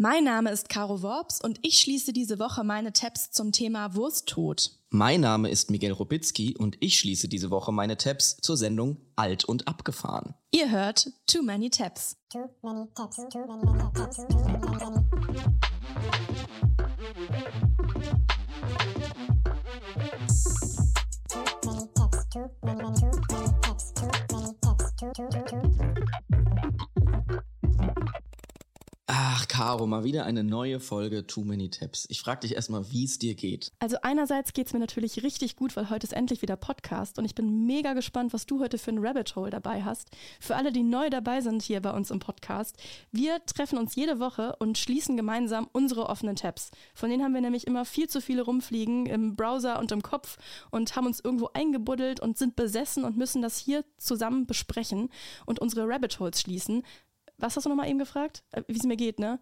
Mein Name ist Caro Worps und ich schließe diese Woche meine Tabs zum Thema Wursttod. Mein Name ist Miguel Robitzky und ich schließe diese Woche meine Tabs zur Sendung Alt und Abgefahren. Ihr hört Too Many Tabs. Too many tabs, too many tabs, too many Ach, Caro, mal wieder eine neue Folge Too Many Tabs. Ich frage dich erstmal, wie es dir geht. Also einerseits geht es mir natürlich richtig gut, weil heute ist endlich wieder Podcast und ich bin mega gespannt, was du heute für ein Rabbit Hole dabei hast. Für alle, die neu dabei sind hier bei uns im Podcast, wir treffen uns jede Woche und schließen gemeinsam unsere offenen Tabs. Von denen haben wir nämlich immer viel zu viele rumfliegen im Browser und im Kopf und haben uns irgendwo eingebuddelt und sind besessen und müssen das hier zusammen besprechen und unsere Rabbit Holes schließen was hast du nochmal eben gefragt? Äh, wie es mir geht, ne?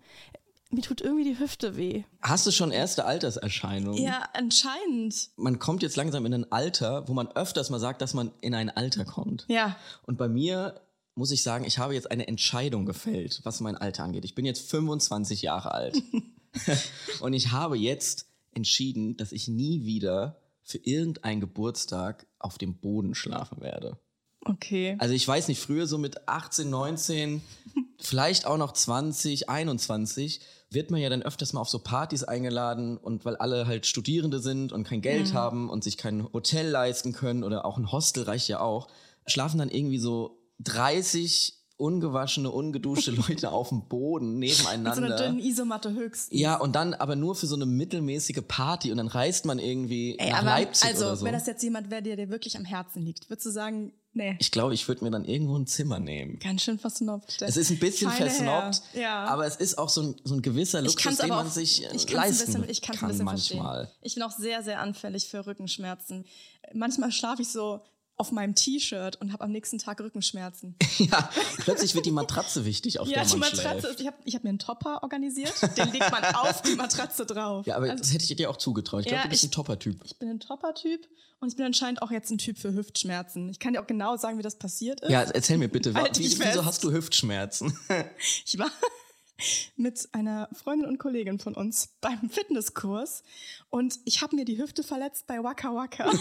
Mir tut irgendwie die Hüfte weh. Hast du schon erste Alterserscheinungen? Ja, anscheinend. Man kommt jetzt langsam in ein Alter, wo man öfters mal sagt, dass man in ein Alter kommt. Ja. Und bei mir muss ich sagen, ich habe jetzt eine Entscheidung gefällt, was mein Alter angeht. Ich bin jetzt 25 Jahre alt. und ich habe jetzt entschieden, dass ich nie wieder für irgendeinen Geburtstag auf dem Boden schlafen werde. Okay. Also ich weiß nicht, früher so mit 18, 19, vielleicht auch noch 20, 21, wird man ja dann öfters mal auf so Partys eingeladen und weil alle halt Studierende sind und kein Geld mhm. haben und sich kein Hotel leisten können oder auch ein Hostel reicht ja auch, schlafen dann irgendwie so 30 ungewaschene, ungeduschte Leute auf dem Boden nebeneinander. Mit so einer dünnen Isomatte höchstens. Ja, und dann aber nur für so eine mittelmäßige Party und dann reist man irgendwie Ey, nach aber, Leipzig also, oder so. wenn das jetzt jemand wäre, der dir wirklich am Herzen liegt, würdest du sagen, nee. Ich glaube, ich würde mir dann irgendwo ein Zimmer nehmen. Ganz schön versnobbt. Es ist ein bisschen Feine versnobbt, ja. aber es ist auch so ein, so ein gewisser Luxus, den man auch, sich ich leisten bisschen, ich kann ein bisschen manchmal. Verstehen. Ich bin auch sehr, sehr anfällig für Rückenschmerzen. Manchmal schlafe ich so auf meinem T-Shirt und habe am nächsten Tag Rückenschmerzen. ja, plötzlich wird die Matratze wichtig, auf ja, der man die Matratze. Ist, ich habe ich hab mir einen Topper organisiert, den legt man auf die Matratze drauf. Ja, aber also, das hätte ich dir auch zugetraut. Ich ja, glaube, du bist ich, ein Topper-Typ. Ich bin ein Topper-Typ und ich bin anscheinend auch jetzt ein Typ für Hüftschmerzen. Ich kann dir auch genau sagen, wie das passiert ist. Ja, erzähl mir bitte, halt wie, wieso hast du Hüftschmerzen? ich war mit einer Freundin und Kollegin von uns beim Fitnesskurs und ich habe mir die Hüfte verletzt bei Waka Waka.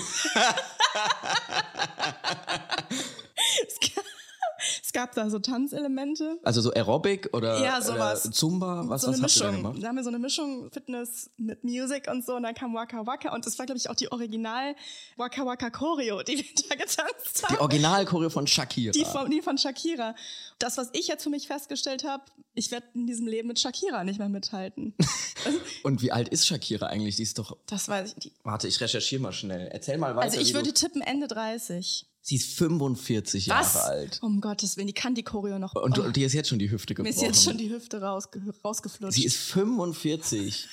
es gab da so Tanzelemente. Also so Aerobic oder, ja, sowas. Oder Zumba? Was, so eine was. Habt ihr da, gemacht? da haben wir so eine Mischung Fitness mit Musik und so und dann kam Waka Waka und das war glaube ich auch die Original Waka Waka Choreo, die wir da getanzt haben. Die Original Choreo von Shakira. Die von, die von Shakira. Das, was ich jetzt für mich festgestellt habe, ich werde in diesem Leben mit Shakira nicht mehr mithalten. und wie alt ist Shakira eigentlich? Die ist doch. Das weiß ich. Warte, ich recherchiere mal schnell. Erzähl mal weiter. Also ich würde tippen Ende 30. Sie ist 45 Was? Jahre alt. Um Gottes Willen, die kann die Choreo noch. Und oh. dir ist jetzt schon die Hüfte gebrochen. Mir ist jetzt schon die Hüfte rausge rausgeflutscht. Sie ist 45.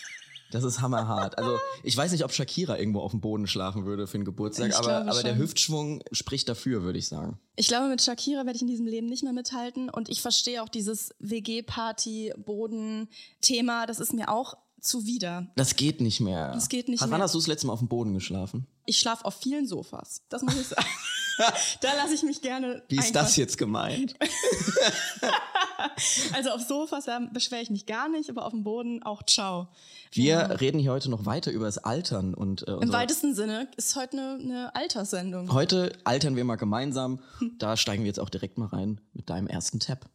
Das ist hammerhart. Also ich weiß nicht, ob Shakira irgendwo auf dem Boden schlafen würde für einen Geburtstag, ich aber, aber der Hüftschwung spricht dafür, würde ich sagen. Ich glaube, mit Shakira werde ich in diesem Leben nicht mehr mithalten und ich verstehe auch dieses WG-Party-Boden-Thema. Das ist mir auch zuwider. Das geht nicht mehr. Das geht nicht Wann mehr. Wann hast du das letzte Mal auf dem Boden geschlafen? Ich schlafe auf vielen Sofas. Das muss ich sagen. da lasse ich mich gerne. Wie ist einfach. das jetzt gemeint? also auf Sofas beschwere ich mich gar nicht, aber auf dem Boden auch ciao. Wir ja. reden hier heute noch weiter über das Altern und äh, im weitesten Sinne ist heute eine, eine Alterssendung. Heute altern wir mal gemeinsam. Da steigen wir jetzt auch direkt mal rein mit deinem ersten Tab.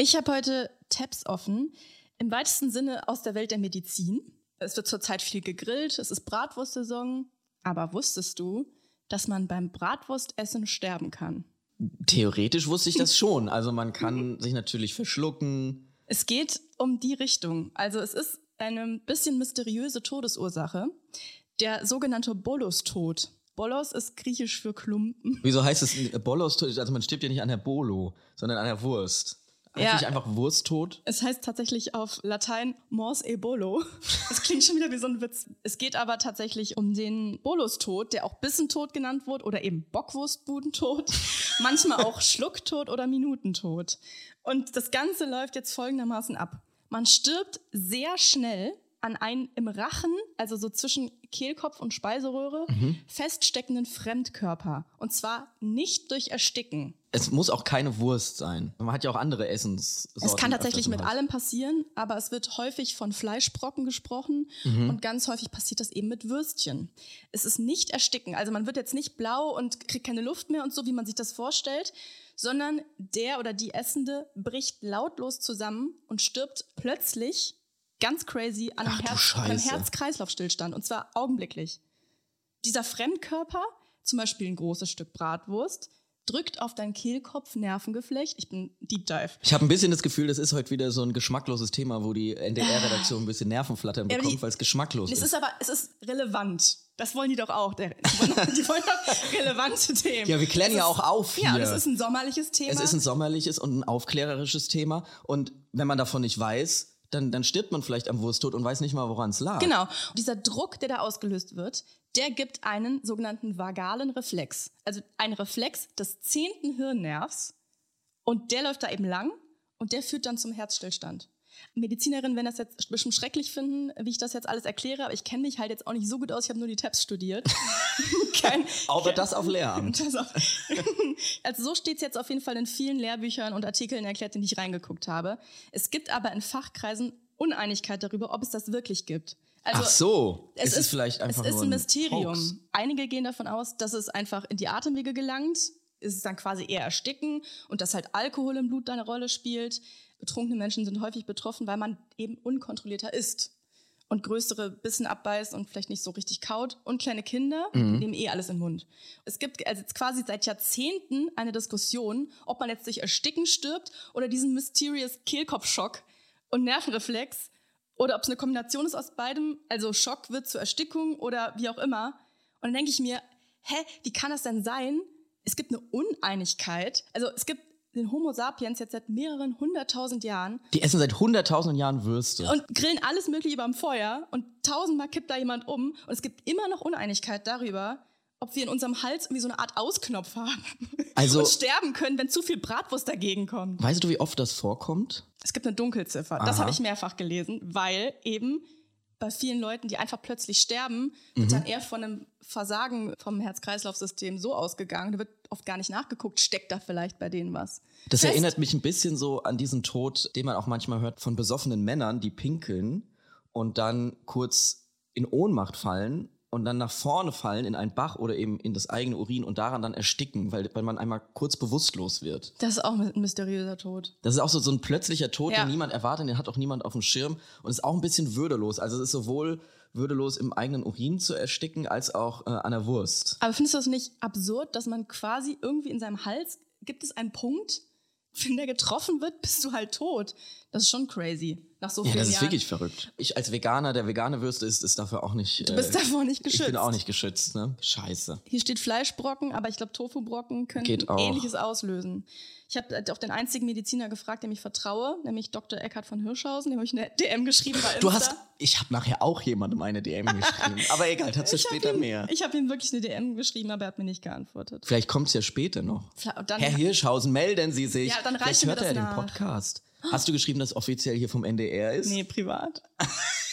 Ich habe heute Tabs offen, im weitesten Sinne aus der Welt der Medizin. Es wird zurzeit viel gegrillt, es ist Bratwurstsaison. Aber wusstest du, dass man beim Bratwurstessen sterben kann? Theoretisch wusste ich das schon. Also man kann sich natürlich verschlucken. Es geht um die Richtung. Also es ist eine bisschen mysteriöse Todesursache. Der sogenannte Bolostod. Bolos ist griechisch für Klumpen. Wieso heißt es Bolos? Also man stirbt ja nicht an der Bolo, sondern an der Wurst. Heißt ja. einfach Wursttod? Es heißt tatsächlich auf Latein mors e bolo. Das klingt schon wieder wie so ein Witz. Es geht aber tatsächlich um den Bolustod, der auch Bissentod genannt wird oder eben Bockwurstbudentod. Manchmal auch Schlucktod oder Minutentod. Und das Ganze läuft jetzt folgendermaßen ab. Man stirbt sehr schnell an einen im Rachen, also so zwischen Kehlkopf und Speiseröhre, mhm. feststeckenden Fremdkörper. Und zwar nicht durch Ersticken, Es muss auch keine Wurst sein. Man hat ja auch andere Essenssorten. Es kann tatsächlich mit allem passieren, aber es wird häufig von Fleischbrocken gesprochen Mhm. und ganz häufig passiert das eben mit Würstchen. Es ist nicht ersticken, also man wird jetzt nicht blau und kriegt keine Luft mehr und so, wie man sich das vorstellt, sondern der oder die Essende bricht lautlos zusammen und stirbt plötzlich ganz crazy an einem, Herz, einem. Herz-Kreislauf-Stillstand und zwar augenblicklich. Dieser Fremdkörper, zum Beispiel ein großes Stück Bratwurst, drückt auf dein Kehlkopf Nervengeflecht. Ich bin Deep Dive. Ich habe ein bisschen das Gefühl, das ist heute wieder so ein geschmackloses Thema, wo die NDR-Redaktion ein bisschen Nervenflattern Ja, bekommt, die- weil es geschmacklos Es ist. ist aber, es ist relevant. Das wollen die doch auch. Die wollen, die wollen doch relevante Themen. Ja, wir klären Es ja ist- auch auf hier. Ja, und es ist ein sommerliches Thema. Es ist ein sommerliches und ein aufklärerisches Thema. Und wenn man davon nicht weiß, dann, dann stirbt man vielleicht am Wursttod und weiß nicht mal, woran es lag. Genau. Dieser Druck, der da ausgelöst wird, der gibt einen sogenannten vagalen Reflex. Also ein Reflex des zehnten Hirnnervs. Und der läuft da eben lang und der führt dann zum Herzstillstand. Medizinerinnen werden das jetzt bestimmt schrecklich finden, wie ich das jetzt alles erkläre, aber ich kenne mich halt jetzt auch nicht so gut aus. Ich habe nur die Tabs studiert. Kein, Aber das auf Lehramt. Das auch. Also so steht es jetzt auf jeden Fall in vielen Lehrbüchern und Artikeln erklärt, in die ich reingeguckt habe. Es gibt aber in Fachkreisen Uneinigkeit darüber, ob es das wirklich gibt. Also Ach so. es ist es vielleicht einfach es ist ein Mysterium. Hoax? Einige gehen davon aus, dass es einfach in die Atemwege gelangt. Es ist dann quasi eher Ersticken und dass halt Alkohol im Blut eine Rolle spielt. Betrunkene Menschen sind häufig betroffen, weil man eben unkontrollierter isst und größere Bissen abbeißt und vielleicht nicht so richtig kaut. Und kleine Kinder Mhm. nehmen eh alles in den Mund. Es gibt also jetzt quasi seit Jahrzehnten eine Diskussion, ob man jetzt durch Ersticken stirbt oder diesen mysterious Kehlkopfschock und Nervenreflex oder ob es eine Kombination ist aus beidem, also Schock wird zur Erstickung oder wie auch immer. Und dann denke ich mir, hä, wie kann das denn sein? Es gibt eine Uneinigkeit. Also es gibt den Homo sapiens jetzt seit mehreren hunderttausend Jahren Die essen seit hunderttausend Jahren Würste. und grillen alles Mögliche überm Feuer und tausendmal kippt da jemand um und es gibt immer noch Uneinigkeit darüber, ob wir in unserem Hals irgendwie so eine Art Ausknopf haben Also- und sterben können, wenn zu viel Bratwurst dagegen kommt. weißt du, wie oft das vorkommt? Es gibt eine Dunkelziffer. Das Aha. habe ich mehrfach gelesen, weil eben bei vielen Leuten, die einfach plötzlich sterben, Mhm. wird dann eher von einem Versagen vom Herz-Kreislauf-System so ausgegangen. Da wird oft gar nicht nachgeguckt, steckt da vielleicht bei denen was. Das Fest. erinnert mich ein bisschen so an diesen Tod, den man auch manchmal hört von besoffenen Männern, die pinkeln und dann kurz in Ohnmacht fallen und dann nach vorne fallen in einen Bach oder eben in das eigene Urin und daran dann ersticken, weil, weil man einmal kurz bewusstlos wird. Das ist auch ein mysteriöser Tod. Das ist auch so, so ein plötzlicher Tod, Ja. den niemand erwartet, den hat auch niemand auf dem Schirm und ist auch ein bisschen würdelos. Also es ist sowohl würdelos im eigenen Urin zu ersticken, als auch äh, an der Wurst. Aber findest du das nicht absurd, dass man quasi irgendwie in seinem Hals, gibt es einen Punkt, wenn der getroffen wird, bist du halt tot. Das ist schon crazy. Nach so Ja, vielen das ist Jahren. wirklich verrückt. Ich als Veganer, der vegane Würste ist, ist dafür auch nicht. äh, Du bist davor nicht Ich bin geschützt. auch nicht geschützt, ne? Scheiße. Hier steht Fleischbrocken, aber ich glaube, Tofubrocken können. Ähnliches auslösen. Ich habe auch den einzigen Mediziner gefragt, dem ich vertraue, nämlich Dr. Eckhard von Hirschhausen, dem habe ich eine DM geschrieben bei Insta. Du hast, ich habe nachher auch jemandem eine DM geschrieben. Aber egal, dazu später ihm, mehr. Ich habe ihm wirklich eine DM geschrieben, aber er hat mir nicht geantwortet. Vielleicht kommt es ja später noch. Dann, Herr Hirschhausen, melden Sie sich. Ja, dann Vielleicht reichen wir hört er das den nach. Podcast. Hast du geschrieben, dass offiziell hier vom NDR ist? nee, privat.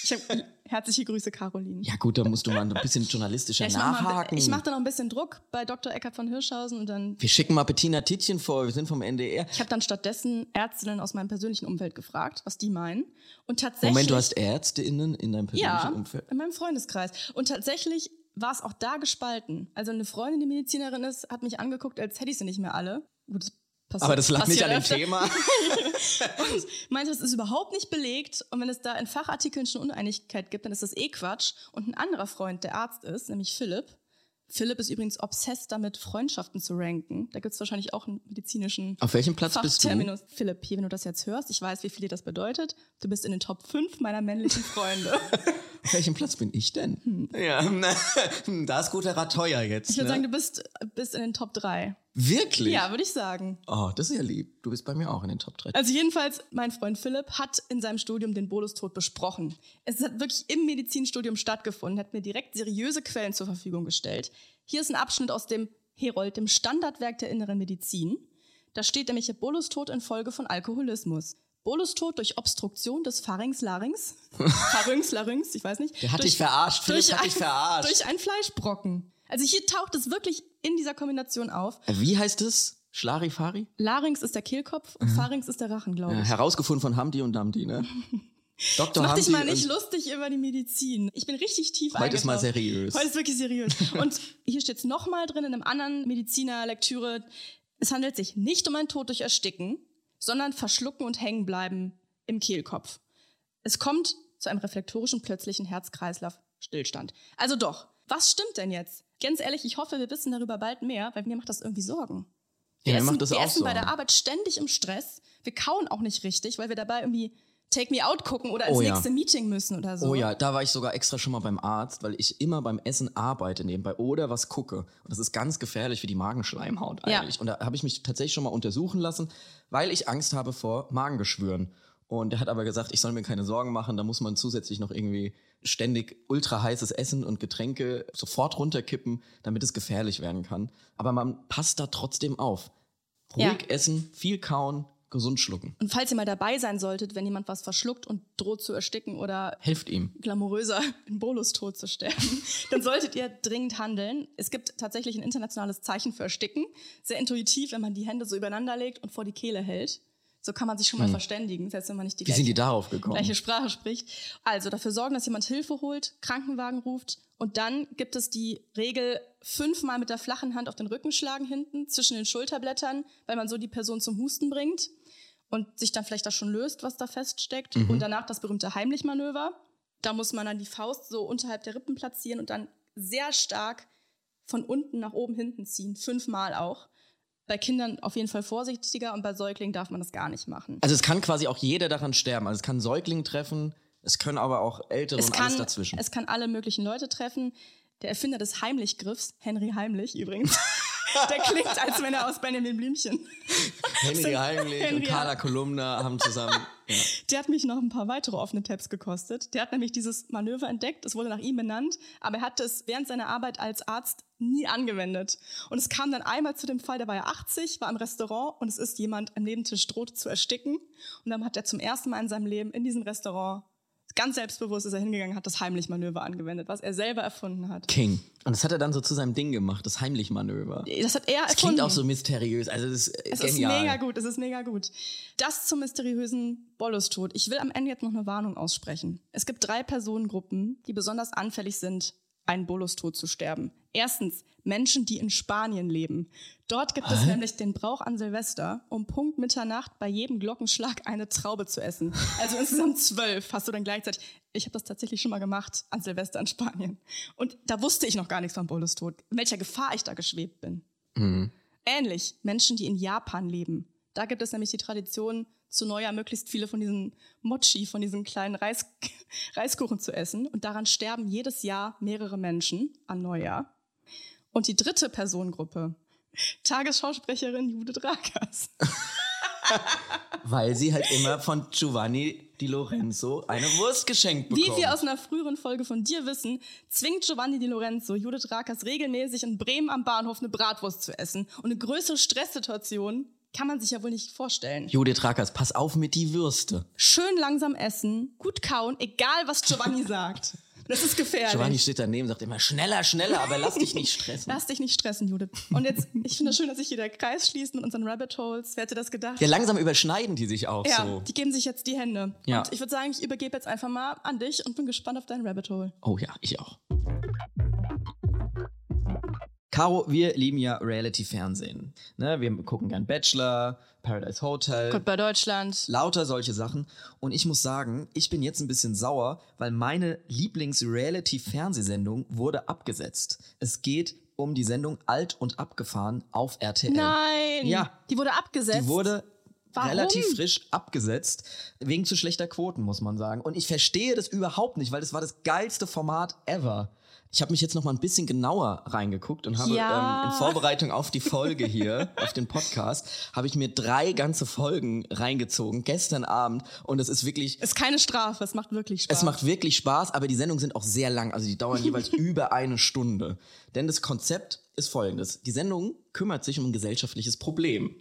Ich habe herzliche Grüße, Caroline. Ja gut, da musst du mal ein bisschen journalistischer Ja, ich mache nachhaken. mach da noch ein bisschen Druck bei Dr. Eckhard von Hirschhausen und dann. wir schicken mal Bettina Tittchen vor, wir sind vom NDR. Ich habe dann stattdessen Ärztinnen aus meinem persönlichen Umfeld gefragt, was die meinen. Und tatsächlich. Moment, du hast ÄrztInnen in deinem persönlichen ja, Umfeld? in meinem Freundeskreis. Und tatsächlich war es auch da gespalten. Also eine Freundin, die Medizinerin ist, hat mich angeguckt, als hätte ich sie nicht mehr alle. Gut, passiert- Aber das lag nicht an dem öfter. Thema. Und meinte, das ist überhaupt nicht belegt. Und wenn es da in Fachartikeln schon Uneinigkeit gibt, dann ist das eh Quatsch. Und ein anderer Freund, der Arzt ist, nämlich Philipp. Philipp ist übrigens obsessed damit, Freundschaften zu ranken. Da gibt es wahrscheinlich auch einen medizinischen Auf welchem Platz bist du? Philipp, hier, wenn du das jetzt hörst, ich weiß, wie viel dir das bedeutet. Du bist in den Top 5 meiner männlichen Freunde. Auf welchem Platz bin ich denn? Ja, da ist guter Rat teuer jetzt. Ich würde ne? sagen, du bist, bist in den Top 3. Wirklich? Ja, würde ich sagen. Oh, das ist ja lieb. Du bist bei mir auch in den Top 3. Also jedenfalls, mein Freund Philipp hat in seinem Studium den Bolustod besprochen. Es hat wirklich im Medizinstudium stattgefunden, hat mir direkt seriöse Quellen zur Verfügung gestellt. Hier ist ein Abschnitt aus dem Herold, dem Standardwerk der inneren Medizin. Da steht nämlich der Bolustod infolge von Alkoholismus. Bolustod durch Obstruktion des Pharynx-Larynx. Pharynx-Larynx, ich weiß nicht. Der hat durch, dich verarscht, Philipp hat ein, dich verarscht. Durch einen Fleischbrocken. Also hier taucht es wirklich in dieser Kombination auf. Wie heißt es? Schlarifari? Larynx ist der Kehlkopf und Pharynx ist der Rachen, glaube Ja, ich. herausgefunden von Hamdi und Damdi, ne? Dr. Mach dich mal nicht lustig über die Medizin. Ich bin richtig tief Heute ist mal seriös. Heute ist wirklich seriös. Und hier steht es nochmal drin in einem anderen Mediziner-Lektüre. Es handelt sich nicht um einen Tod durch Ersticken, sondern Verschlucken und Hängenbleiben im Kehlkopf. Es kommt zu einem reflektorischen plötzlichen Herz-Kreislauf-Stillstand. Also doch, was stimmt denn jetzt? Ganz ehrlich, ich hoffe, wir wissen darüber bald mehr, weil mir macht das irgendwie Sorgen. Ja, mir essen, macht das wir essen bei der Arbeit ständig im Stress. Wir kauen auch nicht richtig, weil wir dabei irgendwie Take Me Out gucken oder ins Oh ja. nächste Meeting müssen oder so. Oh ja, da war ich sogar extra schon mal beim Arzt, weil ich immer beim Essen arbeite nebenbei oder was gucke. Und das ist ganz gefährlich für die Magenschleimhaut Ja. eigentlich. Und da habe ich mich tatsächlich schon mal untersuchen lassen, weil ich Angst habe vor Magengeschwüren. Und er hat aber gesagt, ich soll mir keine Sorgen machen, da muss man zusätzlich noch irgendwie ständig ultra heißes Essen und Getränke sofort runterkippen, damit es gefährlich werden kann. Aber man passt da trotzdem auf. Ruhig Ja. essen, viel kauen, gesund schlucken. Und falls ihr mal dabei sein solltet, wenn jemand was verschluckt und droht zu ersticken oder Hilft ihm. glamouröser in Bolustod zu sterben, dann solltet ihr dringend handeln. Es gibt tatsächlich ein internationales Zeichen für Ersticken. Sehr intuitiv, wenn man die Hände so übereinander legt und vor die Kehle hält. So kann man sich schon mal verständigen, selbst wenn man nicht die Hm. Wie sind die gleiche, darauf gekommen? gleiche Sprache spricht. Also dafür sorgen, dass jemand Hilfe holt, Krankenwagen ruft und dann gibt es die Regel, fünfmal mit der flachen Hand auf den Rücken schlagen hinten zwischen den Schulterblättern, weil man so die Person zum Husten bringt und sich dann vielleicht das schon löst, was da feststeckt. Und danach das berühmte Heimlich-Manöver. Da muss man dann die Faust so unterhalb der Rippen platzieren und dann sehr stark von unten nach oben hinten ziehen. Fünfmal auch. Bei Kindern auf jeden Fall vorsichtiger und bei Säuglingen darf man das gar nicht machen. Also es kann quasi auch jeder daran sterben. Also es kann Säugling treffen, es können aber auch Ältere Es und kann, alles dazwischen. es kann alle möglichen Leute treffen. Der Erfinder des Heimlich-Griffs, Henry Heimlich übrigens, der klingt, als wenn er aus Benjamin Blümchen. Henry Heimlich Henry und Carla Kolumna haben zusammen. Ja. Der hat mich noch ein paar weitere offene Tabs gekostet. Der hat nämlich dieses Manöver entdeckt, es wurde nach ihm benannt, aber er hat es während seiner Arbeit als Arzt nie angewendet. Und es kam dann einmal zu dem Fall, da war er 80, war im Restaurant und es ist jemand am Nebentisch droht zu ersticken. Und dann hat er zum ersten Mal in seinem Leben in diesem Restaurant ganz selbstbewusst ist er hingegangen, hat das Heimlich-Manöver angewendet, was er selber erfunden hat. King. Und das hat er dann so zu seinem Ding gemacht, das Heimlich-Manöver. Das hat er Das erfunden. klingt auch so mysteriös. Also das ist Es genial. ist mega gut, es ist mega gut. Das zum mysteriösen Bollustod. Ich will am Ende jetzt noch eine Warnung aussprechen. Es gibt drei Personengruppen, die besonders anfällig sind, einen Bolustod zu sterben. Erstens Menschen, die in Spanien leben. Dort gibt es nämlich den Brauch an Silvester, um Punkt Mitternacht bei jedem Glockenschlag eine Traube zu essen. Also insgesamt zwölf hast du dann gleichzeitig. Ich habe das tatsächlich schon mal gemacht an Silvester in Spanien. Und da wusste ich noch gar nichts vom Bolustod, in welcher Gefahr ich da geschwebt bin. Ähnlich Menschen, die in Japan leben. Da gibt es nämlich die Tradition, zu Neujahr möglichst viele von diesen Mochi, von diesen kleinen Reis, Reiskuchen zu essen. Und daran sterben jedes Jahr mehrere Menschen an Neujahr. Und die dritte Personengruppe, Tagesschausprecherin Judith Rakers. Weil sie halt immer von Giovanni Di Lorenzo eine Wurst geschenkt Wie bekommt. wir aus einer früheren Folge von dir wissen, zwingt Giovanni Di Lorenzo Judith Rakers regelmäßig in Bremen am Bahnhof eine Bratwurst zu essen. Und eine größere Stresssituation kann man sich ja wohl nicht vorstellen. Judith Rakers, pass auf mit die Würste. schön langsam essen, gut kauen, egal was Giovanni sagt. Das ist gefährlich. Giovanni steht daneben und sagt immer, schneller, schneller, aber lass dich nicht stressen. Lass dich nicht stressen, Judith. Und jetzt, ich finde es schön, dass sich hier der Kreis schließt mit unseren Rabbit Holes. Wer hätte das gedacht? Ja, langsam überschneiden die sich auch Ja, so. die geben sich jetzt die Hände. Ja. Und ich würde sagen, ich übergebe jetzt einfach mal an dich und bin gespannt auf dein Rabbit Hole. Oh ja, ich auch. Caro, wir lieben ja Reality-Fernsehen. Ne, wir gucken gern Bachelor, Paradise Hotel, Gott bei Deutschland. lauter solche Sachen. Und ich muss sagen, ich bin jetzt ein bisschen sauer, weil meine Lieblings-Reality-Fernsehsendung wurde abgesetzt. Es geht um die Sendung Alt und Abgefahren auf RTL. Nein! Ja. Die wurde abgesetzt. Die wurde Warum? relativ frisch abgesetzt, wegen zu schlechter Quoten, muss man sagen. Und ich verstehe das überhaupt nicht, weil das war das geilste Format ever. Ich habe mich jetzt noch mal ein bisschen genauer reingeguckt und habe Ja. ähm, in Vorbereitung auf die Folge hier, auf den Podcast, habe ich mir drei ganze Folgen reingezogen, gestern Abend. Und es ist wirklich, Ist keine Strafe, es macht wirklich Spaß. es macht wirklich Spaß, aber die Sendungen sind auch sehr lang. Also die dauern jeweils über eine Stunde. Denn das Konzept ist folgendes. Die Sendung kümmert sich um ein gesellschaftliches Problem.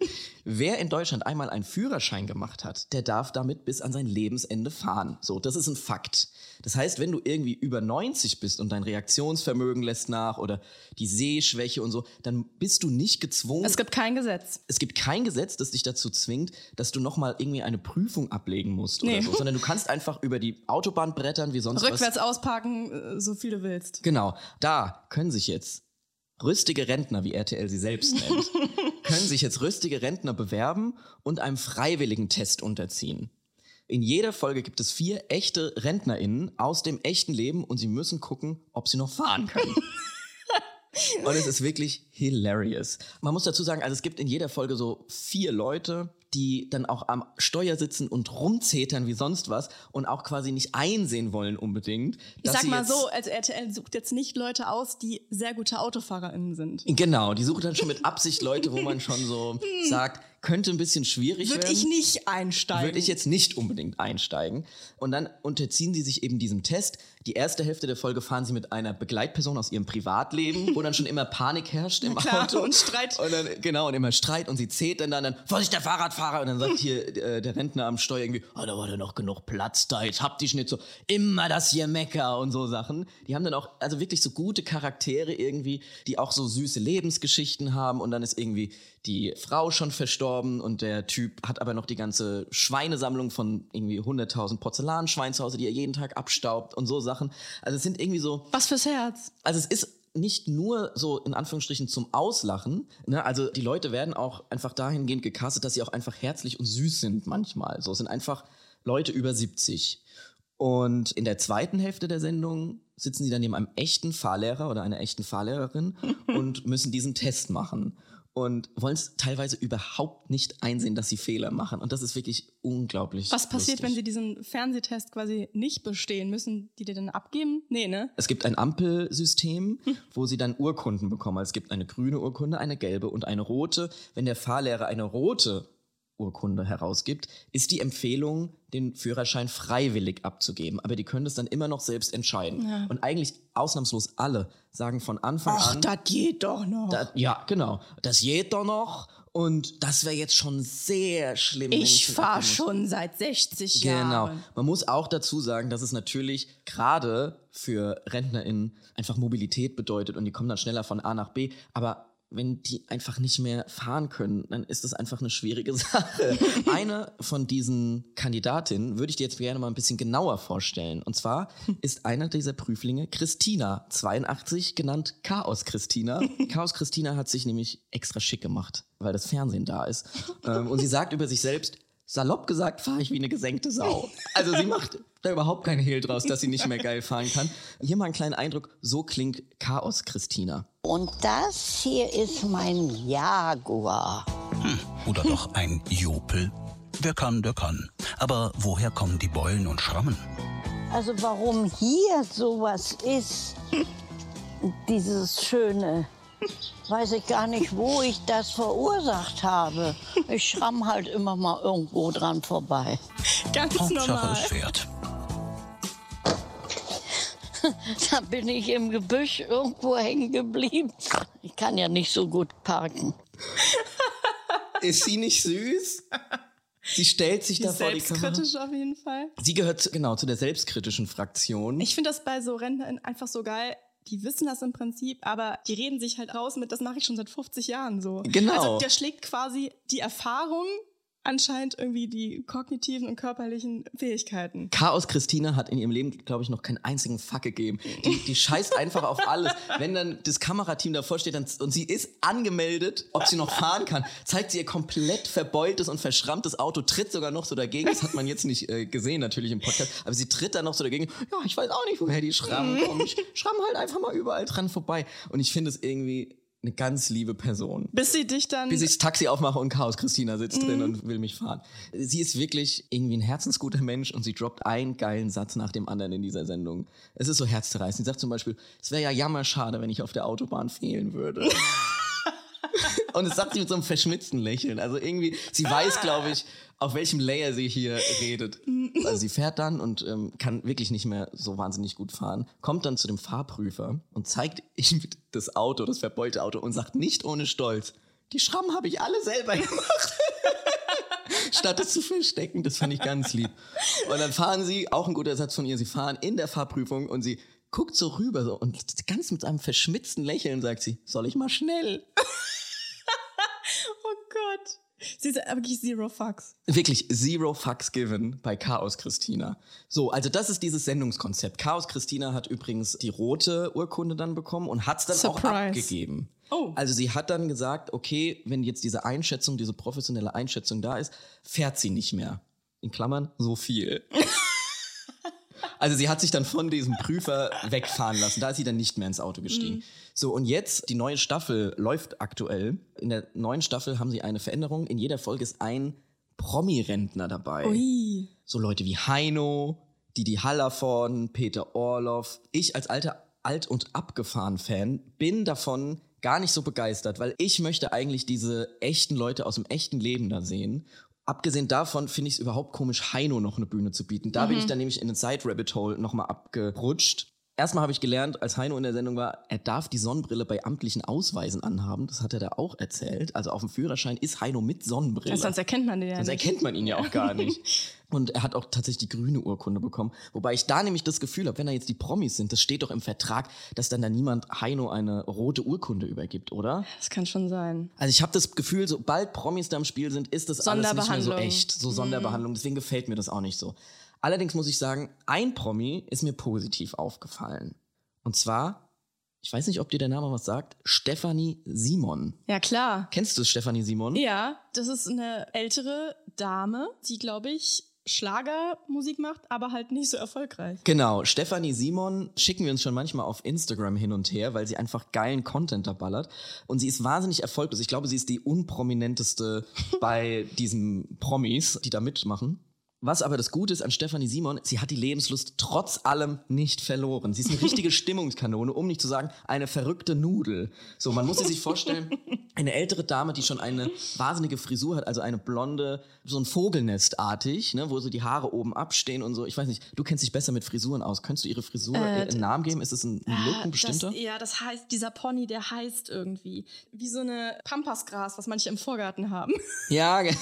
Wer in Deutschland einmal einen Führerschein gemacht hat, der darf damit bis an sein Lebensende fahren. So, das ist ein Fakt. Das heißt, wenn du irgendwie über 90 bist und dein Reaktionsvermögen lässt nach oder die Sehschwäche und so, dann bist du nicht gezwungen. Es gibt kein Gesetz. Es gibt kein Gesetz, das dich dazu zwingt, dass du nochmal irgendwie eine Prüfung ablegen musst nee. oder so, sondern du kannst einfach über die Autobahn brettern wie sonst Rückwärts was. ausparken, äh, so viel du willst. Genau. Da können sich jetzt rüstige Rentner, wie RTL sie selbst nennt, können sich jetzt rüstige Rentner bewerben und einem freiwilligen Test unterziehen. In jeder Folge gibt es vier echte RentnerInnen aus dem echten Leben und sie müssen gucken, ob sie noch fahren können. und es ist wirklich hilarious. Man muss dazu sagen, also es gibt in jeder Folge so vier Leute, die dann auch am Steuer sitzen und rumzetern wie sonst was und auch quasi nicht einsehen wollen unbedingt. Ich sag mal so, also RTL sucht jetzt nicht Leute aus, die sehr gute AutofahrerInnen sind. Genau, die sucht dann schon mit Absicht Leute, wo man schon so hm. sagt, könnte ein bisschen schwierig Würde werden. Würde ich nicht einsteigen. Würde ich jetzt nicht unbedingt einsteigen. Und dann unterziehen sie sich eben diesem Test. Die erste Hälfte der Folge fahren sie mit einer Begleitperson aus ihrem Privatleben, wo dann schon immer Panik herrscht im Klar, Auto. Und Streit. Und dann, genau, und immer Streit. Und sie zählt dann, dann, Vorsicht, der Fahrradfahrer. Und dann sagt hier äh, der Rentner am Steuer irgendwie, oh, da war da noch genug Platz da, jetzt habt ihr nicht so, immer das hier Mecker und so Sachen. Die haben dann auch, also wirklich so gute Charaktere irgendwie, die auch so süße Lebensgeschichten haben. Und dann ist irgendwie die Frau schon verstorben und der Typ hat aber noch die ganze Schweinesammlung von irgendwie 100.000 Porzellanschweinen zu Hause, die er jeden Tag abstaubt und so Sachen. Also es sind irgendwie so... Was fürs Herz. Also es ist nicht nur so in Anführungsstrichen zum Auslachen. Ne? Also die Leute werden auch einfach dahingehend gecastet, dass sie auch einfach herzlich und süß sind manchmal. So es sind einfach Leute über 70. Und in der zweiten Hälfte der Sendung sitzen sie dann neben einem echten Fahrlehrer oder einer echten Fahrlehrerin und müssen diesen Test machen und wollen es teilweise überhaupt nicht einsehen, dass sie Fehler machen. Und das ist wirklich unglaublich. Was passiert, lustig. wenn sie diesen Fernsehtest quasi nicht bestehen? Müssen die dir dann abgeben? Nee, ne? Es gibt ein Ampelsystem, hm. wo sie dann Urkunden bekommen. Also es gibt eine grüne Urkunde, eine gelbe und eine rote. Wenn der Fahrlehrer eine rote Urkunde herausgibt, ist die Empfehlung, den Führerschein freiwillig abzugeben. Aber die können das dann immer noch selbst entscheiden. Ja. Und eigentlich ausnahmslos alle sagen von Anfang Ach, an. das geht doch noch. Dat, ja, genau. Das geht doch noch. Und das wäre jetzt schon sehr schlimm. Ich fahre schon seit 60 Jahren. Genau. Man muss auch dazu sagen, dass es natürlich gerade für RentnerInnen einfach Mobilität bedeutet und die kommen dann schneller von A nach B. Aber wenn die einfach nicht mehr fahren können, dann ist das einfach eine schwierige Sache. Eine von diesen Kandidatinnen würde ich dir jetzt gerne mal ein bisschen genauer vorstellen. Und zwar ist einer dieser Prüflinge Christina, 82, genannt Chaos Christina. Chaos Christina hat sich nämlich extra schick gemacht, weil das Fernsehen da ist. Ähm, und sie sagt über sich selbst, salopp gesagt, fahre ich wie eine gesenkte Sau. Also sie macht da überhaupt keinen Hehl draus, dass sie nicht mehr geil fahren kann. Hier mal einen kleinen Eindruck, so klingt Chaos Christina. Und das hier ist mein Jaguar. Hm, oder doch ein Jopel. Wer kann, der kann. Aber woher kommen die Beulen und Schrammen? Also warum hier sowas ist, dieses schöne weiß ich gar nicht, wo ich das verursacht habe. Ich schramm halt immer mal irgendwo dran vorbei. Ganz Hauptsache normal. es fährt. da bin ich im Gebüsch irgendwo hängen geblieben. Ich kann ja nicht so gut parken. Ist sie nicht süß? Sie stellt sich Die da vor die Kamera. selbstkritisch auf jeden Fall. Sie gehört zu, genau zu der selbstkritischen Fraktion. Ich finde das bei so Rentnern einfach so geil. Die wissen das im Prinzip, aber die reden sich halt raus mit, das mache ich schon seit 50 Jahren so. Genau. Also der schlägt quasi die Erfahrung anscheinend irgendwie die kognitiven und körperlichen Fähigkeiten. Chaos Christina hat in ihrem Leben, glaube ich, noch keinen einzigen Fuck gegeben. Die, die scheißt einfach auf alles. Wenn dann das Kamerateam davor steht dann, und sie ist angemeldet, ob sie noch fahren kann, zeigt sie ihr komplett verbeultes und verschrammtes Auto, tritt sogar noch so dagegen. Das hat man jetzt nicht äh, gesehen natürlich im Podcast, aber sie tritt da noch so dagegen. Ja, ich weiß auch nicht, woher die Schrammen kommen. Ich schramm halt einfach mal überall dran vorbei. Und ich finde es irgendwie eine ganz liebe Person. Bis sie dich dann. Bis ich das Taxi aufmache und Chaos Christina sitzt drin und will mich fahren. Sie ist wirklich irgendwie ein herzensguter Mensch und sie droppt einen geilen Satz nach dem anderen in dieser Sendung. Es ist so herzzerreißend. Sie sagt zum Beispiel, es wäre ja jammerschade, wenn ich auf der Autobahn fehlen würde. und es sagt sie mit so einem verschmitzten Lächeln. Also irgendwie, sie weiß, glaube ich, auf welchem Layer sie hier redet. Also sie fährt dann und ähm, kann wirklich nicht mehr so wahnsinnig gut fahren, kommt dann zu dem Fahrprüfer und zeigt ihm das Auto, das verbeulte Auto und sagt nicht ohne Stolz, die Schrammen habe ich alle selber gemacht. Statt es zu verstecken, das fand ich ganz lieb. Und dann fahren sie, auch ein guter Satz von ihr, sie fahren in der Fahrprüfung und sie guckt so rüber so und ganz mit einem verschmitzten Lächeln sagt sie, soll ich mal schnell? Oh Gott. Sie ist wirklich zero fucks. Wirklich zero fucks given bei Chaos Christina. So, also das ist dieses Sendungskonzept. Chaos Christina hat übrigens die rote Urkunde dann bekommen und hat es dann auch Surprise. abgegeben. Oh. Also sie hat dann gesagt, okay, wenn jetzt diese Einschätzung, diese professionelle Einschätzung da ist, fährt sie nicht mehr. In Klammern, so viel. Also sie hat sich dann von diesem Prüfer wegfahren lassen. Da ist sie dann nicht mehr ins Auto gestiegen. So, und jetzt, die neue Staffel läuft aktuell. In der neuen Staffel haben sie eine Veränderung. In jeder Folge ist ein Promi-Rentner dabei. Ui. So Leute wie Heino, Didi Hallervorden, Peter Orloff. Ich als alter Alt- und Abgefahren-Fan bin davon gar nicht so begeistert, weil ich möchte eigentlich diese echten Leute aus dem echten Leben da sehen. Abgesehen davon finde ich es überhaupt komisch, Heino noch eine Bühne zu bieten. Da bin ich dann nämlich in den Side-Rabbit-Hole nochmal abgerutscht. Erstmal habe ich gelernt, als Heino in der Sendung war, er darf die Sonnenbrille bei amtlichen Ausweisen anhaben. Das hat er da auch erzählt. Also auf dem Führerschein ist Heino mit Sonnenbrille. Sonst erkennt man den ja Sonst nicht. erkennt man ihn ja auch gar nicht. Und er hat auch tatsächlich die grüne Urkunde bekommen. Wobei ich da nämlich das Gefühl habe, wenn da jetzt die Promis sind, das steht doch im Vertrag, dass dann da niemand Heino eine rote Urkunde übergibt, oder? Das kann schon sein. Also ich habe das Gefühl, sobald Promis da im Spiel sind, ist das alles nicht mehr so echt. So Sonderbehandlung. Deswegen gefällt mir das auch nicht so. Allerdings muss ich sagen, ein Promi ist mir positiv aufgefallen. Und zwar, ich weiß nicht, ob dir der Name was sagt, Stefanie Simon. Ja, klar. Kennst du Stefanie Simon? Ja, das ist eine ältere Dame, die, glaube ich, Schlagermusik macht, aber halt nicht so erfolgreich. Genau, Stefanie Simon schicken wir uns schon manchmal auf Instagram hin und her, weil sie einfach geilen Content da ballert. Und sie ist wahnsinnig erfolglos. Ich glaube, sie ist die unprominenteste bei diesen Promis, die da mitmachen. Was aber das Gute ist an Stefanie Simon, sie hat die Lebenslust trotz allem nicht verloren. Sie ist eine richtige Stimmungskanone, um nicht zu sagen, eine verrückte Nudel. So, man muss sie sich vorstellen, eine ältere Dame, die schon eine wahnsinnige Frisur hat, also eine blonde, so ein Vogelnestartig, ne, wo so die Haare oben abstehen und so. Ich weiß nicht, du kennst dich besser mit Frisuren aus. Könntest du ihre Frisur äh, einen Namen geben? Ist es ein, ein Look, ein bestimmter? Das, ja, das heißt, dieser Pony, der heißt irgendwie wie so eine Pampasgras, was manche im Vorgarten haben. Ja, ge-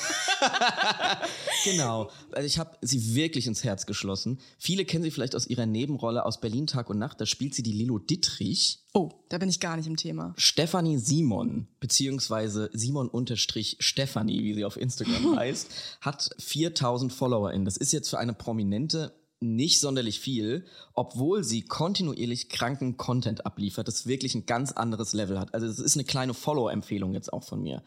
genau. Also ich habe sie wirklich ins Herz geschlossen. Viele kennen sie vielleicht aus ihrer Nebenrolle aus Berlin Tag und Nacht. Da spielt sie die Lilo Dittrich. Oh, da bin ich gar nicht im Thema. Stefanie Simon, beziehungsweise Simon unterstrich Stefanie, wie sie auf Instagram heißt, hat 4000 FollowerInnen. Das ist jetzt für eine Prominente nicht sonderlich viel, obwohl sie kontinuierlich kranken Content abliefert, das wirklich ein ganz anderes Level hat. Also das ist eine kleine Follow-Empfehlung jetzt auch von mir.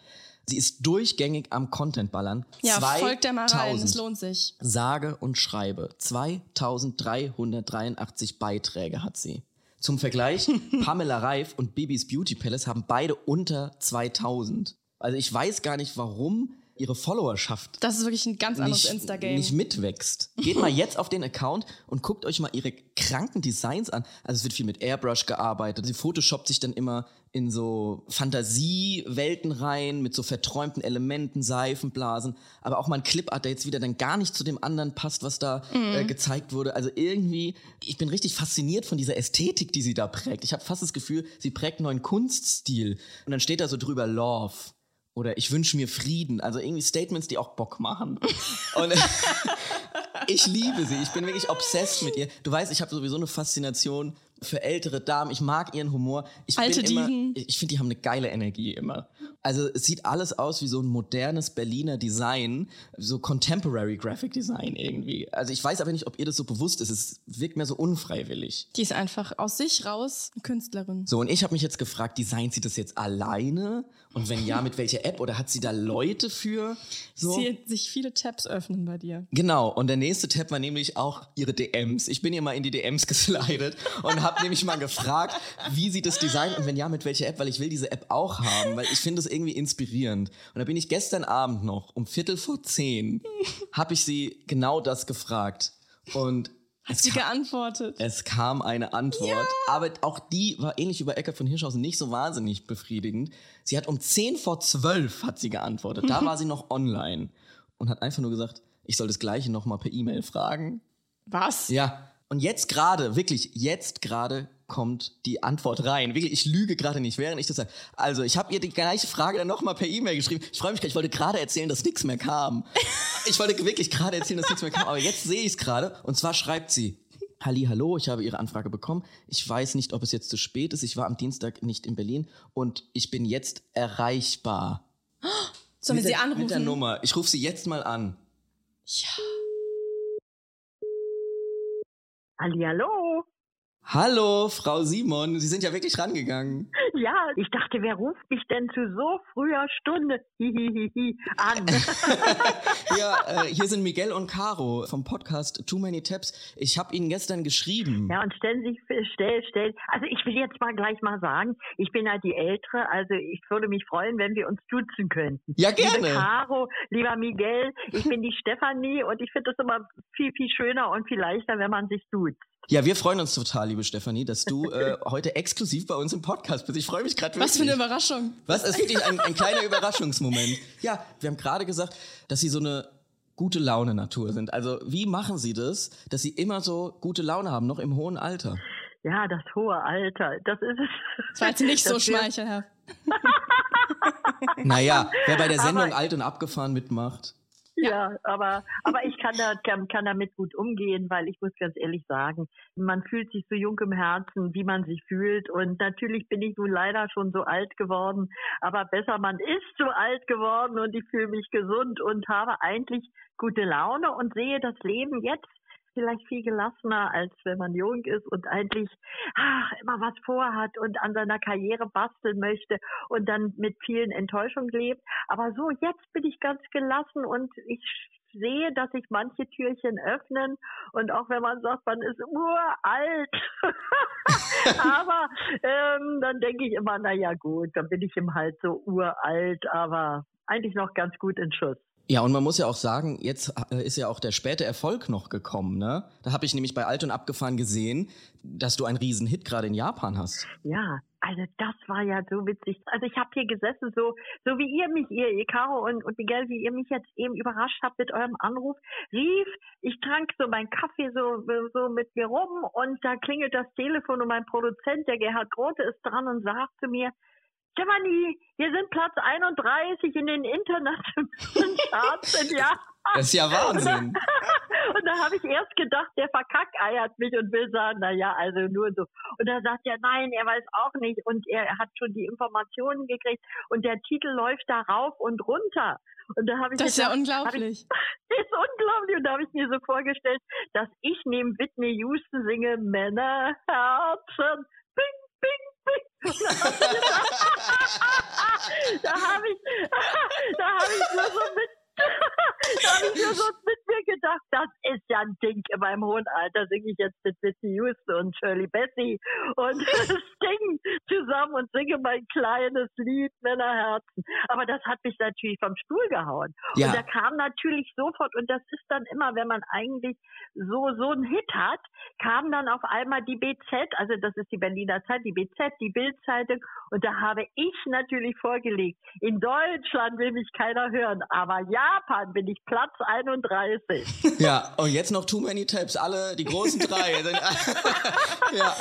Sie ist durchgängig am Content ballern. Ja, folgt der mal rein, 2000 es lohnt sich. sage und schreibe 2383 Beiträge hat sie. Zum Vergleich, Pamela Reif und Bibis Beauty Palace haben beide unter 2000. Also ich weiß gar nicht, warum ihre Followerschaft Das ist wirklich ein ganz anderes nicht, Instagame. nicht mitwächst. Geht mal jetzt auf den Account und guckt euch mal ihre kranken Designs an. Also es wird viel mit Airbrush gearbeitet. Sie photoshoppt sich dann immer in so Fantasiewelten rein, mit so verträumten Elementen, Seifenblasen. Aber auch mal ein Clipart, der jetzt wieder dann gar nicht zu dem anderen passt, was da äh, gezeigt wurde. Also irgendwie, ich bin richtig fasziniert von dieser Ästhetik, die sie da prägt. Ich habe fast das Gefühl, sie prägt einen neuen Kunststil. Und dann steht da so drüber Love oder ich wünsche mir Frieden. Also irgendwie Statements, die auch Bock machen. Und ich liebe sie. Ich bin wirklich obsessed mit ihr. Du weißt, ich habe sowieso eine Faszination für ältere Damen. Ich mag ihren Humor. Ich Alte bin immer. Ich finde, die haben eine geile Energie immer. Also es sieht alles aus wie so ein modernes Berliner Design, so Contemporary Graphic Design irgendwie. Also ich weiß aber nicht, ob ihr das so bewusst ist. Es wirkt mir so unfreiwillig. Die ist einfach aus sich raus eine Künstlerin. So, und ich habe mich jetzt gefragt, designt sie das jetzt alleine? Und wenn ja, mit welcher App? Oder hat sie da Leute für? So. Sie sich viele Tabs öffnen bei dir. Genau, und der nächste Tab war nämlich auch ihre DMs. Ich bin ihr mal in die DMs geslidet und habe nämlich mal gefragt, wie sie das designt und wenn ja, mit welcher App, weil ich will diese App auch haben, weil ich finde es irgendwie inspirierend. Und da bin ich gestern Abend noch um Viertel vor zehn, habe ich sie genau das gefragt. Und Hat sie geantwortet? es kam eine Antwort, aber auch die war ähnlich wie bei Eckert von Hirschhausen nicht so wahnsinnig befriedigend. Sie hat um 10 vor 12 hat sie geantwortet. Da war sie noch online und hat einfach nur gesagt, ich soll das gleiche nochmal per E-Mail fragen. Was? Ja. Und jetzt gerade, wirklich, jetzt gerade kommt die Antwort rein. Wirklich, ich lüge gerade nicht, während ich das sage. Also, ich habe ihr die gleiche Frage dann nochmal per E-Mail geschrieben. Ich freue mich gerade, ich wollte gerade erzählen, dass nichts mehr kam. Ich wollte wirklich gerade erzählen, dass nichts mehr kam, aber jetzt sehe ich es gerade. Und zwar schreibt sie, Halli, hallo, ich habe Ihre Anfrage bekommen. Ich weiß nicht, ob es jetzt zu spät ist. Ich war am Dienstag nicht in Berlin und ich bin jetzt erreichbar. Sollen wir sie anrufen? Mit der Nummer. Ich rufe sie jetzt mal an. Ja. Hallihallo. Hallo, Frau Simon. Sie sind ja wirklich rangegangen. Ja, ich dachte, wer ruft mich denn zu so früher Stunde an? Ja, äh, hier sind Miguel und Caro vom Podcast Too Many Tabs. Ich habe Ihnen gestern geschrieben. ja, und stellen Sie sich, stell, stell, also ich will jetzt mal gleich mal sagen, ich bin halt die Ältere, also ich würde mich freuen, wenn wir uns duzen könnten. Ja, Liebe gerne. Caro, lieber Miguel, ich bin die Stefanie und ich finde es immer viel, viel schöner und viel leichter, wenn man sich duzt. Ja, wir freuen uns total, liebe Stefanie, dass du äh, heute exklusiv bei uns im Podcast bist. Ich freue mich gerade wirklich. Was für eine Überraschung. Was? Ist wirklich ein, ein kleiner Überraschungsmoment. Ja, wir haben gerade gesagt, dass Sie so eine gute Laune-Natur sind. Also wie machen Sie das, dass Sie immer so gute Laune haben, noch im hohen Alter? Ja, das hohe Alter, das ist es. Das war jetzt nicht so schmeichelhaft. Naja, wer bei der Aber- Sendung Alt und Abgefahren mitmacht. Ja, aber, aber ich kann, da, kann, kann damit gut umgehen, weil ich muss ganz ehrlich sagen, man fühlt sich so jung im Herzen, wie man sich fühlt. Und natürlich bin ich nun leider schon so alt geworden, aber besser, man ist so alt geworden und ich fühle mich gesund und habe eigentlich gute Laune und sehe das Leben jetzt vielleicht viel gelassener, als wenn man jung ist und eigentlich ach, immer was vorhat und an seiner Karriere basteln möchte und dann mit vielen Enttäuschungen lebt. Aber so, jetzt bin ich ganz gelassen und ich sehe, dass sich manche Türchen öffnen und auch wenn man sagt, man ist uralt, aber ähm, dann denke ich immer, na ja gut, dann bin ich eben halt so uralt, aber eigentlich noch ganz gut in Schuss. Ja, und man muss ja auch sagen, jetzt äh, ist ja auch der späte Erfolg noch gekommen, ne? Da habe ich nämlich bei Alt und Abgefahren gesehen, dass du einen riesen Hit gerade in Japan hast. Ja, also das war ja so witzig. Also ich habe hier gesessen, so so wie ihr mich, ihr, ihr und, und Miguel, wie ihr mich jetzt eben überrascht habt mit eurem Anruf, rief, ich trank so meinen Kaffee so, so mit mir rum und da klingelt das Telefon und mein Produzent, der Gerhard Grote, ist dran und sagt zu mir, Stefanie, wir sind Platz 31 in den internationalen Charts in Japan. Das ist ja Wahnsinn. Und da habe ich erst gedacht, der verkackeiert mich und will sagen, na ja, also nur so. Und da sagt er, nein, er weiß auch nicht und er hat schon die Informationen gekriegt und der Titel läuft da rauf und runter. Und da habe ich Das ist ja gedacht, unglaublich. das ist unglaublich. Und da habe ich mir so vorgestellt, dass ich neben Whitney Houston singe Männerherzen. Bing, bing, bing. Da habe ich, da ich nur so mit, da habe ich nur so mit mir gedacht, das ist ja ein Ding. In meinem hohen Alter singe ich jetzt mit Whitney Houston und Shirley Bassey und singen zusammen und singe mein kleines Lied Männerherzen. Aber das hat mich natürlich vom Stuhl gehauen. Ja. Und da kam natürlich sofort, und das ist dann immer, wenn man eigentlich so, so einen Hit hat, kam dann auf einmal die BZ, also das ist die Berliner Zeit, die BZ, die Bildzeitung, und da habe ich natürlich vorgelegt, in Deutschland will mich keiner hören, aber Japan bin ich Platz 31. Ja, und jetzt noch Too Many Tabs, alle, die großen drei. ja.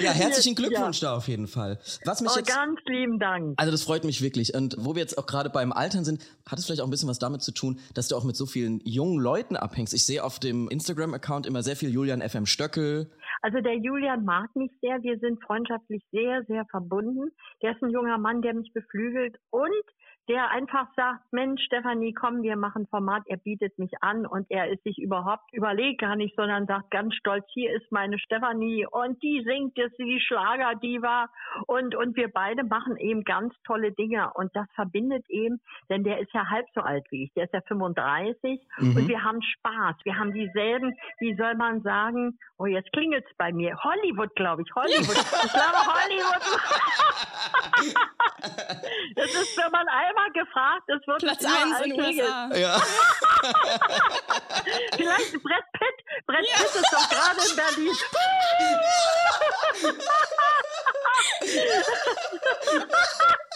ja, herzlichen Glückwunsch da auf jeden Fall. Was mich Oh, jetzt, ganz lieben Dank. also das freut mich wirklich. Und wo wir jetzt auch gerade beim Altern sind, hat es vielleicht auch ein bisschen was damit zu tun, dass du auch mit so vielen jungen Leuten abhängst. Ich sehe auf dem Instagram-Account immer sehr viel Julian FM Stöckel. Also der Julian mag mich sehr. Wir sind freundschaftlich sehr, sehr verbunden. Der ist ein junger Mann, der mich beflügelt und der einfach sagt, Mensch, Stefanie, komm, wir machen Format. Er bietet mich an und er ist sich überhaupt überlegt gar nicht, sondern sagt ganz stolz, hier ist meine Stefanie und die singt jetzt die Schlagerdiva und, und wir beide machen eben ganz tolle Dinge und das verbindet eben, denn der ist ja halb so alt wie ich. Der ist ja 35 Mhm. und wir haben Spaß. Wir haben dieselben, wie soll man sagen, oh, jetzt klingelt's bei mir. Hollywood, glaube ich. Hollywood. Ich glaube, Hollywood. das ist, wenn man einmal gefragt ist, wird Platz es überall 1 in. USA. Ja. Vielleicht Brett Pitt. Brett Pitt ist doch gerade in Berlin.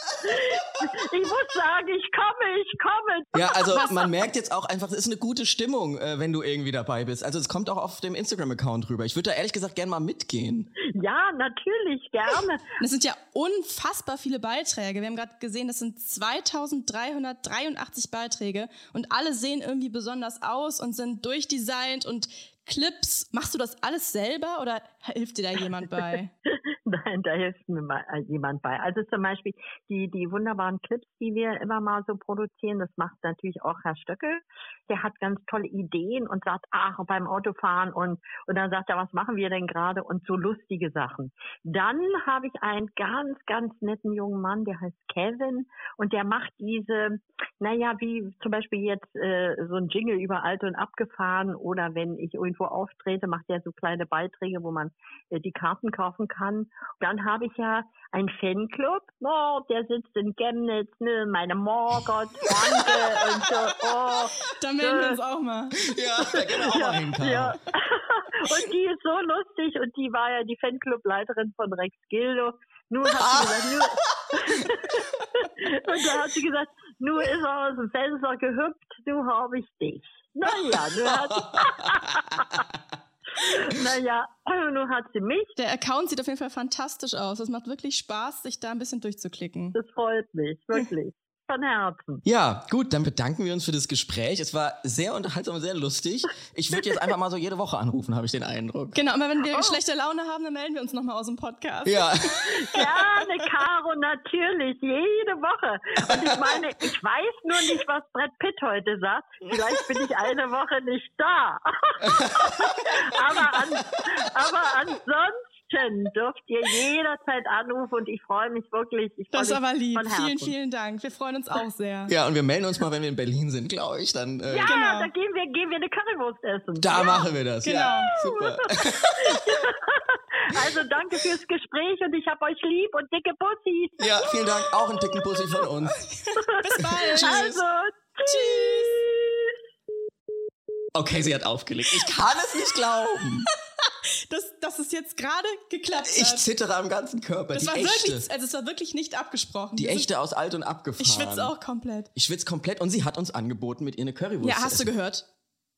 Ich muss sagen, ich komme, ich komme. Ja, also man merkt jetzt auch einfach, es ist eine gute Stimmung, äh, wenn du irgendwie dabei bist. Also es kommt auch auf dem Instagram-Account rüber. Ich würde da ehrlich gesagt gerne mal mitgehen. Ja, natürlich, gerne. Das sind ja unfassbar viele Beiträge. Wir haben gerade gesehen, das sind 2383 Beiträge und alle sehen irgendwie besonders aus und sind durchdesignt und Clips. Machst du das alles selber oder hilft dir da jemand bei? Nein, da hilft mir mal äh, jemand bei. Also zum Beispiel die, die wunderbaren Clips, die wir immer mal so produzieren, das macht natürlich auch Herr Stöckel. Der hat ganz tolle Ideen und sagt, ach, beim Autofahren und, und dann sagt er, was machen wir denn gerade und so lustige Sachen. Dann habe ich einen ganz, ganz netten jungen Mann, der heißt Kevin und der macht diese, naja, wie zum Beispiel jetzt äh, so ein Jingle über alt und abgefahren oder wenn ich irgendwo auftrete, macht er so kleine Beiträge, wo man äh, die Karten kaufen kann. Dann habe ich ja einen Fanclub, oh, der sitzt in Chemnitz, ne, meine Margot, Franke und so. Oh, da melden wir uns auch mal. Ja, da können wir auch mal hin, ja. Und die ist so lustig und die war ja die Fanclubleiterin von Rex Gildo. Nur hat sie gesagt, nur und da hat sie gesagt, nur ist er aus dem Fenster gehüpft, du habe ich dich. Naja, nur hat naja, nun hat sie mich. Der Account sieht auf jeden Fall fantastisch aus. Es macht wirklich Spaß, sich da ein bisschen durchzuklicken. Das freut mich, wirklich von Herzen. Ja, gut, dann bedanken wir uns für das Gespräch. Es war sehr unterhaltsam und sehr lustig. Ich würde jetzt einfach mal so jede Woche anrufen, habe ich den Eindruck. Genau, aber wenn wir oh. schlechte Laune haben, dann melden wir uns nochmal aus dem Podcast. Ja. Gerne, Caro, natürlich, jede Woche. Und ich meine, ich weiß nur nicht, was Brett Pitt heute sagt. Vielleicht bin ich eine Woche nicht da. aber, an, aber ansonsten dürft ihr jederzeit anrufen und ich freue mich wirklich. Ich das ist aber lieb. Vielen, vielen Dank. Wir freuen uns auch sehr. Ja, und wir melden uns mal, wenn wir in Berlin sind, glaube ich. Dann, äh ja, genau. da gehen wir, gehen wir eine Currywurst essen. Da ja. machen wir das. Genau. Ja, super. also danke fürs Gespräch und ich habe euch lieb und dicke Bussis. Ja, vielen Dank. Auch ein dicken Bussi von uns. Bis bald. Tschüss. Also, tschüss. Okay, sie hat aufgelegt. Ich kann es nicht glauben. dass, dass es jetzt gerade geklappt hat. Ich zittere am ganzen Körper. Das die war echte. wirklich, also es war wirklich nicht abgesprochen. Die Wir echte aus alt und abgefahren. Ich schwitze auch komplett. Ich schwitze komplett und sie hat uns angeboten, mit ihr eine Currywurst Ja, hast du gehört?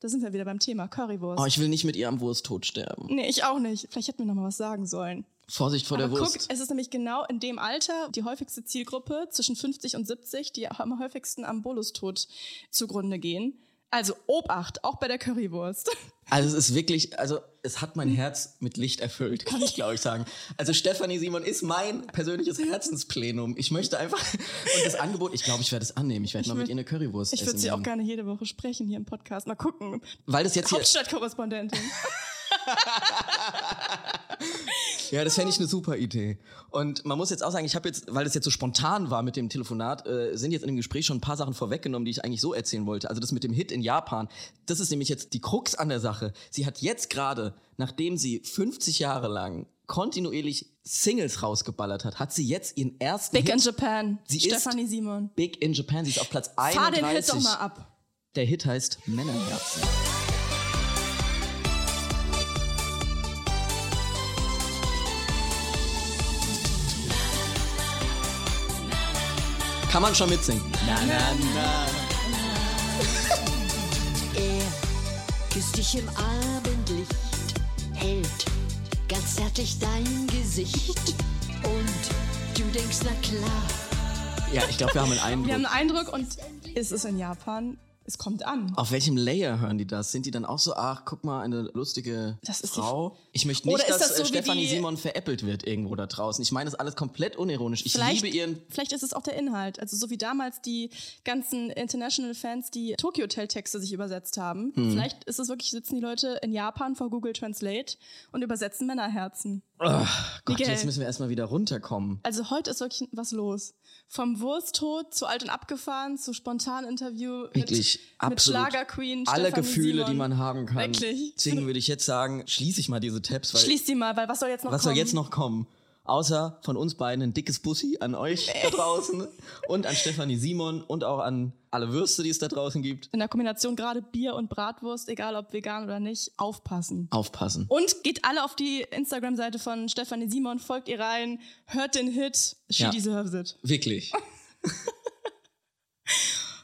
Da sind wir wieder beim Thema Currywurst. Oh, ich will nicht mit ihr am Wursttod sterben. nee, ich auch nicht. Vielleicht hätten wir noch mal was sagen sollen. Vorsicht vor Aber der Wurst. guck, es ist nämlich genau in dem Alter die häufigste Zielgruppe zwischen 50 und 70, die am häufigsten am Bolustod zugrunde gehen. Also Obacht, auch bei der Currywurst. Also es ist wirklich, also es hat mein Herz mit Licht erfüllt, kann ich glaube ich sagen. Also Stefanie Simon ist mein persönliches Herzensplenum. Ich möchte einfach und das Angebot, ich glaube, ich werde es annehmen. Ich werde mal mit ihr eine Currywurst Ich essen. würde sie auch gerne jede Woche sprechen hier im Podcast. Mal gucken. Weil das jetzt hier, Hauptstadtkorrespondentin. ja, das fände ich eine super Idee. Und man muss jetzt auch sagen, ich habe jetzt, weil das jetzt so spontan war mit dem Telefonat, äh, sind jetzt in dem Gespräch schon ein paar Sachen vorweggenommen, die ich eigentlich so erzählen wollte. Also das mit dem Hit in Japan, das ist nämlich jetzt die Krux an der Sache. Sie hat jetzt gerade, nachdem sie 50 Jahre lang kontinuierlich Singles rausgeballert hat, hat sie jetzt ihren ersten Big Hit. in Japan. Sie Stephanie Simon. Big in Japan, sie ist auf Platz 31. Fahr den Hit doch mal ab. Der Hit heißt Männerherzen. Kann man schon mitsingen. Na, na, na. Er küsst dich im Abendlicht, hält ganz zärtlich dein Gesicht und du denkst, na klar, Ja, ich glaube, wir haben einen Eindruck. Wir haben einen Eindruck und ist es in Japan? Es kommt an. Auf welchem Layer hören die das? Sind die dann auch so, ach, guck mal, eine lustige Das ist die Frau? Ich möchte nicht, dass das so äh, Stefanie Simon veräppelt wird irgendwo da draußen. Ich meine das alles komplett unironisch. Ich Vielleicht, liebe ihren... vielleicht ist es auch der Inhalt. Also so wie damals die ganzen International-Fans, die Tokyo Hotel-Texte sich übersetzt haben. Hm. Vielleicht ist es wirklich, sitzen die Leute in Japan vor Google Translate und übersetzen Männerherzen. Oh, Gott, Miguel. jetzt müssen wir erstmal wieder runterkommen. Also heute ist wirklich was los. Vom Wursttod zu alt und abgefahren zu spontan Interview Wirklich, mit, mit. Schlagerqueen. Alle Stefanie Gefühle, Simon. die man haben kann. Wirklich. Deswegen würde ich jetzt sagen, schließe ich mal diese Tabs, weil Schließ die mal, weil was soll jetzt noch was kommen? soll jetzt noch kommen? Außer von uns beiden ein dickes Bussi an euch da draußen und an Stefanie Simon und auch an alle Würste, die es da draußen gibt. In der Kombination gerade Bier und Bratwurst, egal ob vegan oder nicht, aufpassen. Aufpassen. Und geht alle auf die Instagram-Seite von Stefanie Simon, folgt ihr rein, hört den Hit, she Ja. deserves it. Wirklich.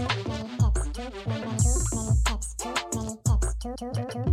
too many tabs, too many, too many tabs, too many tabs, too, too, too, too.